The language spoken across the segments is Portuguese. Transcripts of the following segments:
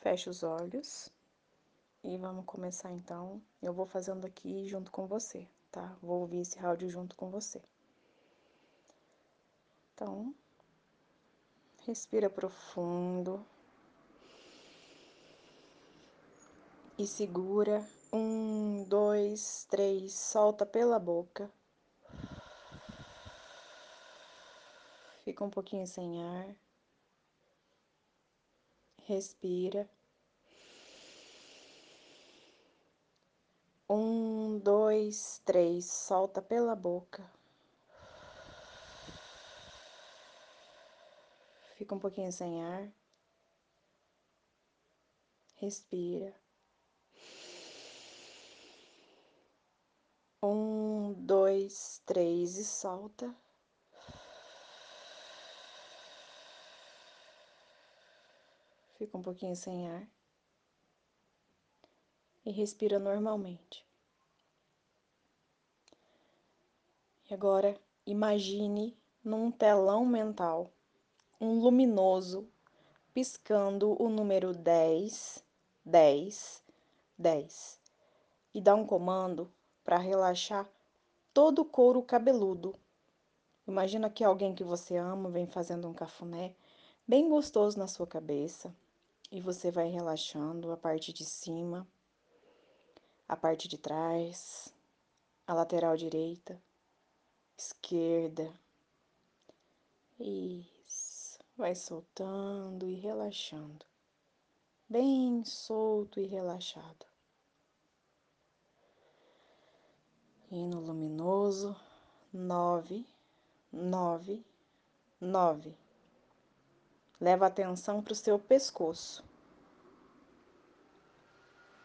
feche os olhos e vamos começar então. Eu vou fazendo aqui junto com você, tá? Vou ouvir esse áudio junto com você. Então, respira profundo e segura. Um, dois, três, solta pela boca. Fica um pouquinho sem ar. Respira. Um, dois, três, solta pela boca. Fica um pouquinho sem ar. Respira. Um, dois, três e solta. Fica um pouquinho sem ar. E respira normalmente. E agora imagine num telão mental um luminoso piscando o número 10, 10, 10 e dá um comando para relaxar todo o couro cabeludo. Imagina que alguém que você ama vem fazendo um cafuné bem gostoso na sua cabeça e você vai relaxando a parte de cima, a parte de trás, a lateral direita, esquerda. Isso, vai soltando e relaxando, bem solto e relaxado. Hino luminoso, nove, nove, nove. Leva atenção para o seu pescoço,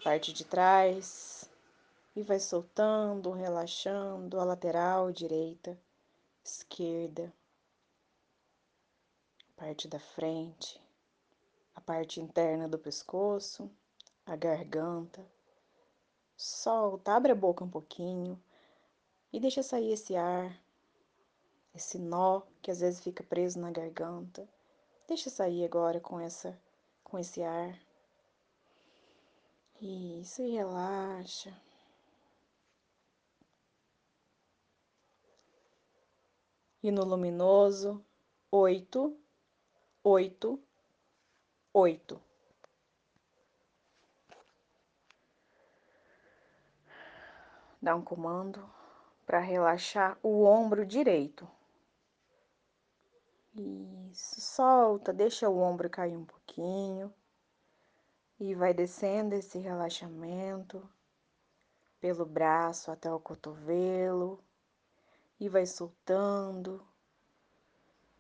parte de trás, e vai soltando, relaxando a lateral direita, esquerda, parte da frente, a parte interna do pescoço, a garganta. Solta, abre a boca um pouquinho. E deixa sair esse ar, esse nó que às vezes fica preso na garganta. Deixa sair agora com essa com esse ar. Isso, e relaxa. E no luminoso, oito, oito, oito. Dá um comando para relaxar o ombro direito. Isso, solta, deixa o ombro cair um pouquinho. E vai descendo esse relaxamento pelo braço até o cotovelo. E vai soltando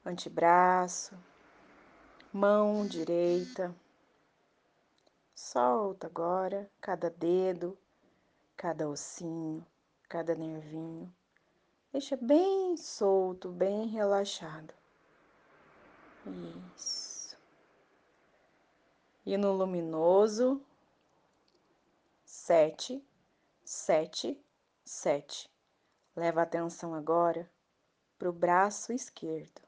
antebraço, mão direita. Solta agora cada dedo, cada ossinho cada nervinho. Deixa bem solto, bem relaxado. Isso. E no luminoso, sete, sete, sete. Leva atenção agora para o braço esquerdo.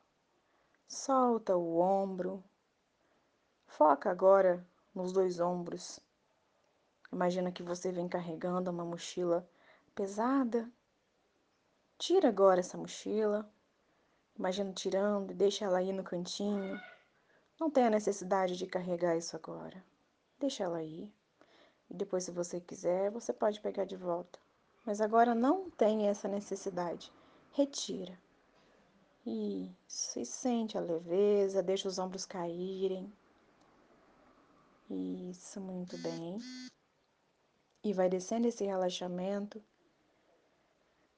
Solta o ombro. Foca agora nos dois ombros. Imagina que você vem carregando uma mochila pesada. Tira agora essa mochila. Imagina tirando deixa ela aí no cantinho. Não tem a necessidade de carregar isso agora. Deixa ela aí. E depois, se você quiser, você pode pegar de volta. Mas agora não tem essa necessidade. Retira. Isso. E sente a leveza, deixa os ombros caírem. Isso, muito bem. E vai descendo esse relaxamento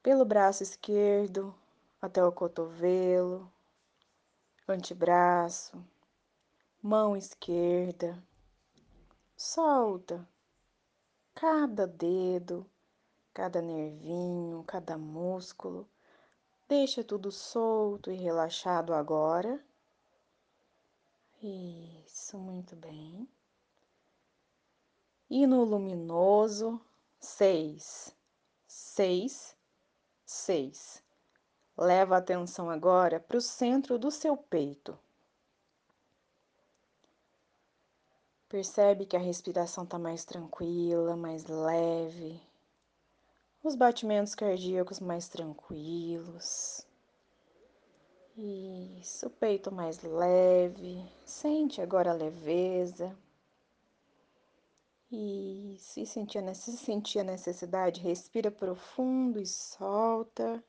pelo braço esquerdo até o cotovelo, antebraço, mão esquerda. Solta cada dedo, cada nervinho, cada músculo. Deixa tudo solto e relaxado agora. Isso, muito bem. E no luminoso, seis, seis, seis. Leva a atenção agora para o centro do seu peito. Percebe que a respiração está mais tranquila, mais leve. Os batimentos cardíacos mais tranquilos. Isso, o peito mais leve. Sente agora a leveza. E sentir a, se sentir a necessidade, respira profundo e solta.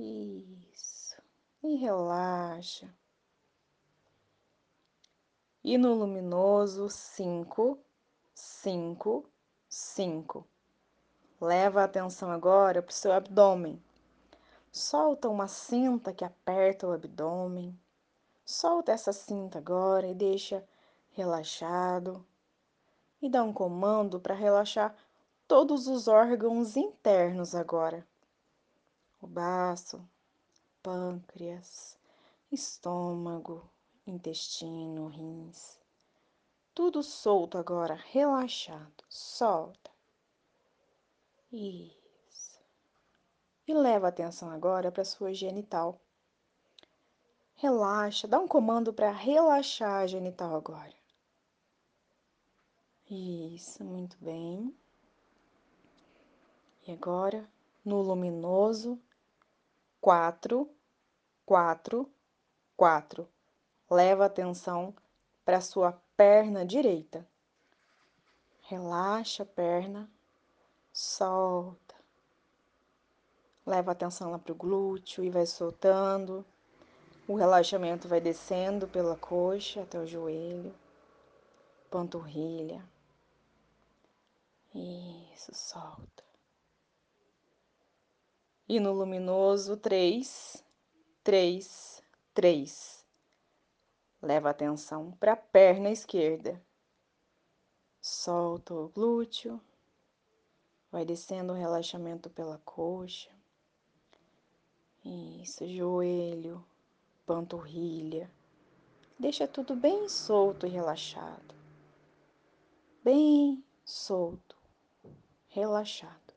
Isso. E relaxa. E no luminoso, cinco, cinco, cinco. Leva a atenção agora para o seu abdômen. Solta uma cinta que aperta o abdômen. Solta essa cinta agora e deixa relaxado. E dá um comando para relaxar todos os órgãos internos agora. O baço, pâncreas, estômago, intestino, rins. Tudo solto agora, relaxado. Solta. Isso. E leva a atenção agora para sua genital. Relaxa, dá um comando para relaxar a genital agora. Isso, muito bem. E agora, no luminoso, quatro, quatro, quatro. Leva a atenção para sua perna direita. Relaxa a perna, solta. Leva a atenção lá para o glúteo e vai soltando. O relaxamento vai descendo pela coxa até o joelho, panturrilha. Isso, solta. E no luminoso, três, três, três. Leva a atenção para a perna esquerda. Solta o glúteo. Vai descendo o relaxamento pela coxa. Isso, joelho, panturrilha. Deixa tudo bem solto e relaxado. Bem solto, relaxado.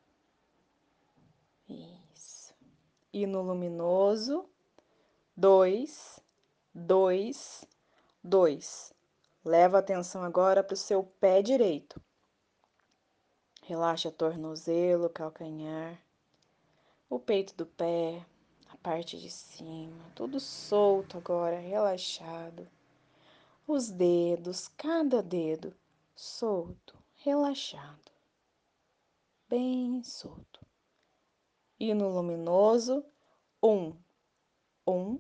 Isso. E no luminoso, dois, dois, 2. Leva atenção agora para o seu pé direito. Relaxa tornozelo, calcanhar, o peito do pé, a parte de cima, tudo solto agora, relaxado. Os dedos, cada dedo solto, relaxado, bem solto. E no luminoso, um, um,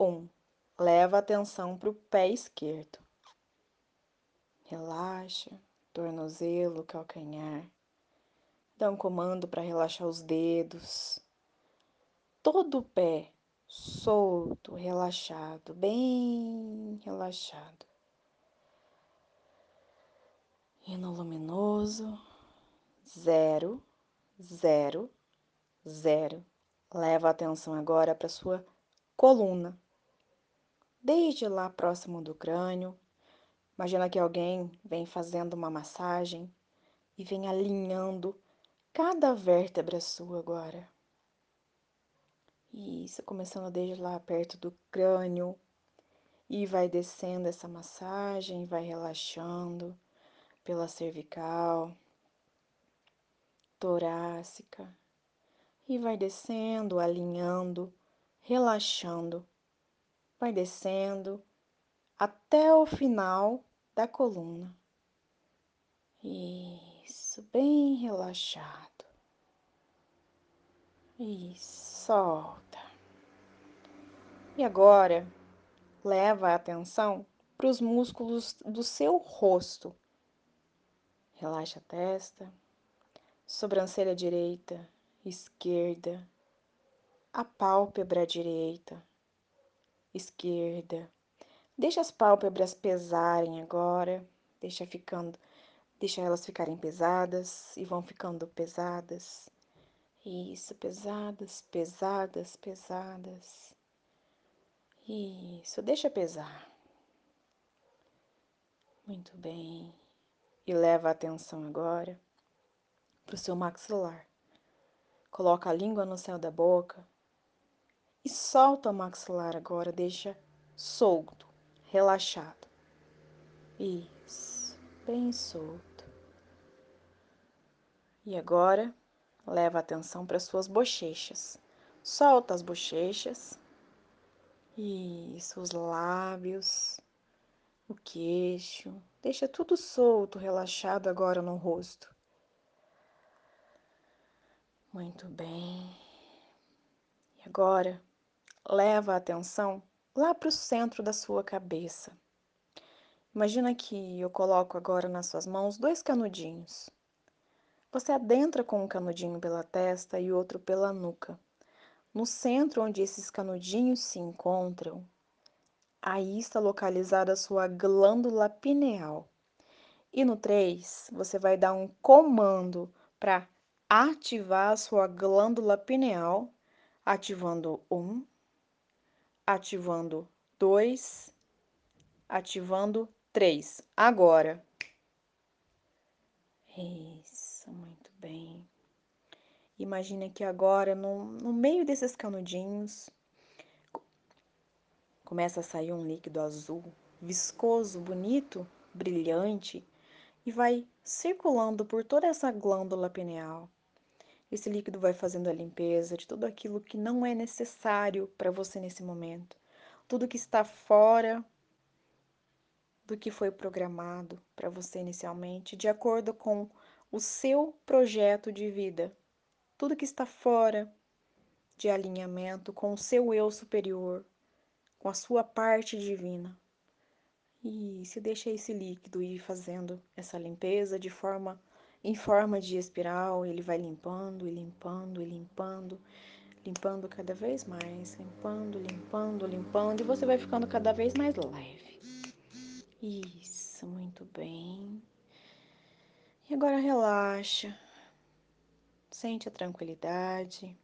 um. Leva atenção para o pé esquerdo. Relaxa, tornozelo, calcanhar. Dá um comando para relaxar os dedos. Todo o pé solto, relaxado, bem relaxado. E no luminoso, zero, zero, zero. Leva a atenção agora para sua coluna desde lá próximo do crânio. Imagina que alguém vem fazendo uma massagem e vem alinhando cada vértebra sua agora. Isso, começando desde lá perto do crânio e vai descendo essa massagem, vai relaxando pela cervical, torácica e vai descendo, alinhando, relaxando vai descendo até o final da coluna. Isso, bem relaxado. E solta. E agora, leva a atenção para os músculos do seu rosto. Relaxa a testa, sobrancelha direita, esquerda, a pálpebra direita, esquerda. Deixa as pálpebras pesarem agora, deixa ficando, deixa elas ficarem pesadas e vão ficando pesadas. Isso, pesadas, pesadas, pesadas. Isso, deixa pesar. Muito bem. E leva a atenção agora para o seu maxilar. Coloca a língua no céu da boca e solta o maxilar agora, deixa solto, relaxado. Isso, bem solto. E agora, leva a atenção para suas bochechas. Solta as bochechas. Isso, os lábios, o queixo. Deixa tudo solto, relaxado agora no rosto. Muito bem. E agora, leva a atenção lá para o centro da sua cabeça. Imagina que eu coloco agora nas suas mãos dois canudinhos. Você adentra com um canudinho pela testa e outro pela nuca. No centro onde esses canudinhos se encontram, aí está localizada a sua glândula pineal. E no 3, você vai dar um comando para ativar a sua glândula pineal, ativando um, ativando dois, ativando três. Agora. Isso, muito bem. Imagina que agora, no, no meio desses canudinhos, começa a sair um líquido azul, viscoso, bonito, brilhante, e vai circulando por toda essa glândula pineal. Esse líquido vai fazendo a limpeza de tudo aquilo que não é necessário para você nesse momento. Tudo que está fora do que foi programado para você inicialmente, de acordo com o seu projeto de vida. Tudo que está fora de alinhamento com o seu eu superior, com a sua parte divina. E se deixa esse líquido ir fazendo essa limpeza de forma em forma de espiral, ele vai limpando e limpando e limpando, limpando cada vez mais, limpando, limpando, limpando, e você vai ficando cada vez mais leve. Isso, muito bem. E agora relaxa. Sente a tranquilidade.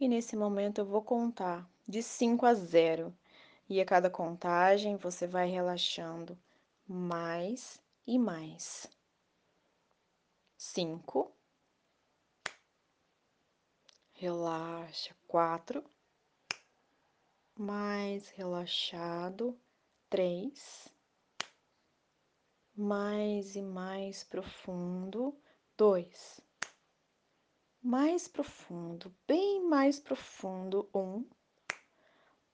E nesse momento eu vou contar de 5 a 0. E a cada contagem você vai relaxando mais e mais cinco, relaxa, quatro, mais relaxado, três, mais e mais profundo, dois, mais profundo, bem mais profundo, um,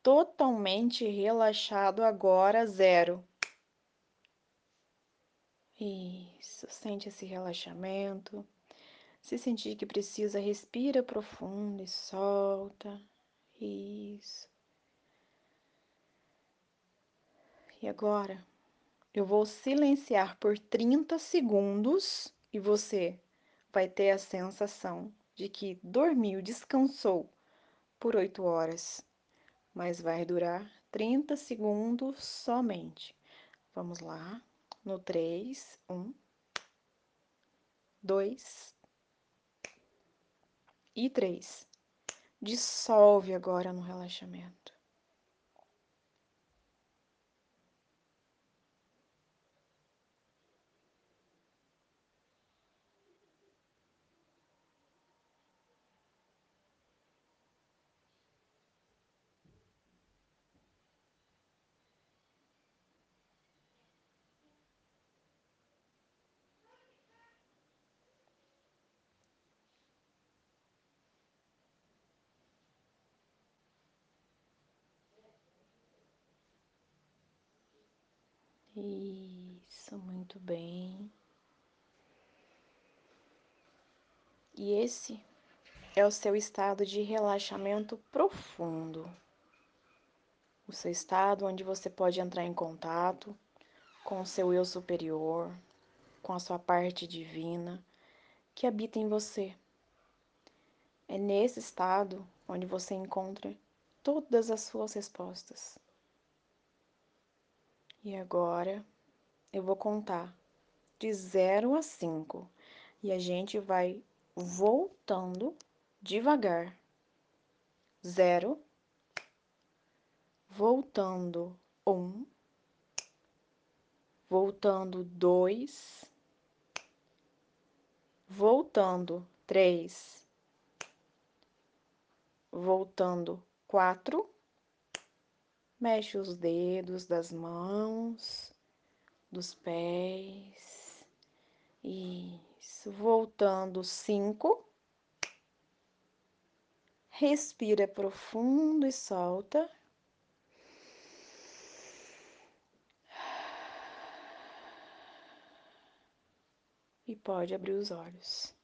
totalmente relaxado agora, zero. Isso, sente esse relaxamento. Se sentir que precisa, respira profundo e solta. Isso. E agora, eu vou silenciar por 30 segundos e você vai ter a sensação de que dormiu, descansou por 8 horas, mas vai durar 30 segundos somente. Vamos lá no três, um, dois e três. Dissolve agora no relaxamento. Isso, muito bem. E esse é o seu estado de relaxamento profundo. O seu estado onde você pode entrar em contato com o seu eu superior, com a sua parte divina que habita em você. É nesse estado onde você encontra todas as suas respostas. E agora eu vou contar de 0 a 5 e a gente vai voltando devagar. Zero, voltando um, voltando dois, voltando três, voltando quatro Mexe os dedos das mãos, dos pés. Isso, voltando cinco. Respira profundo e solta. E pode abrir os olhos.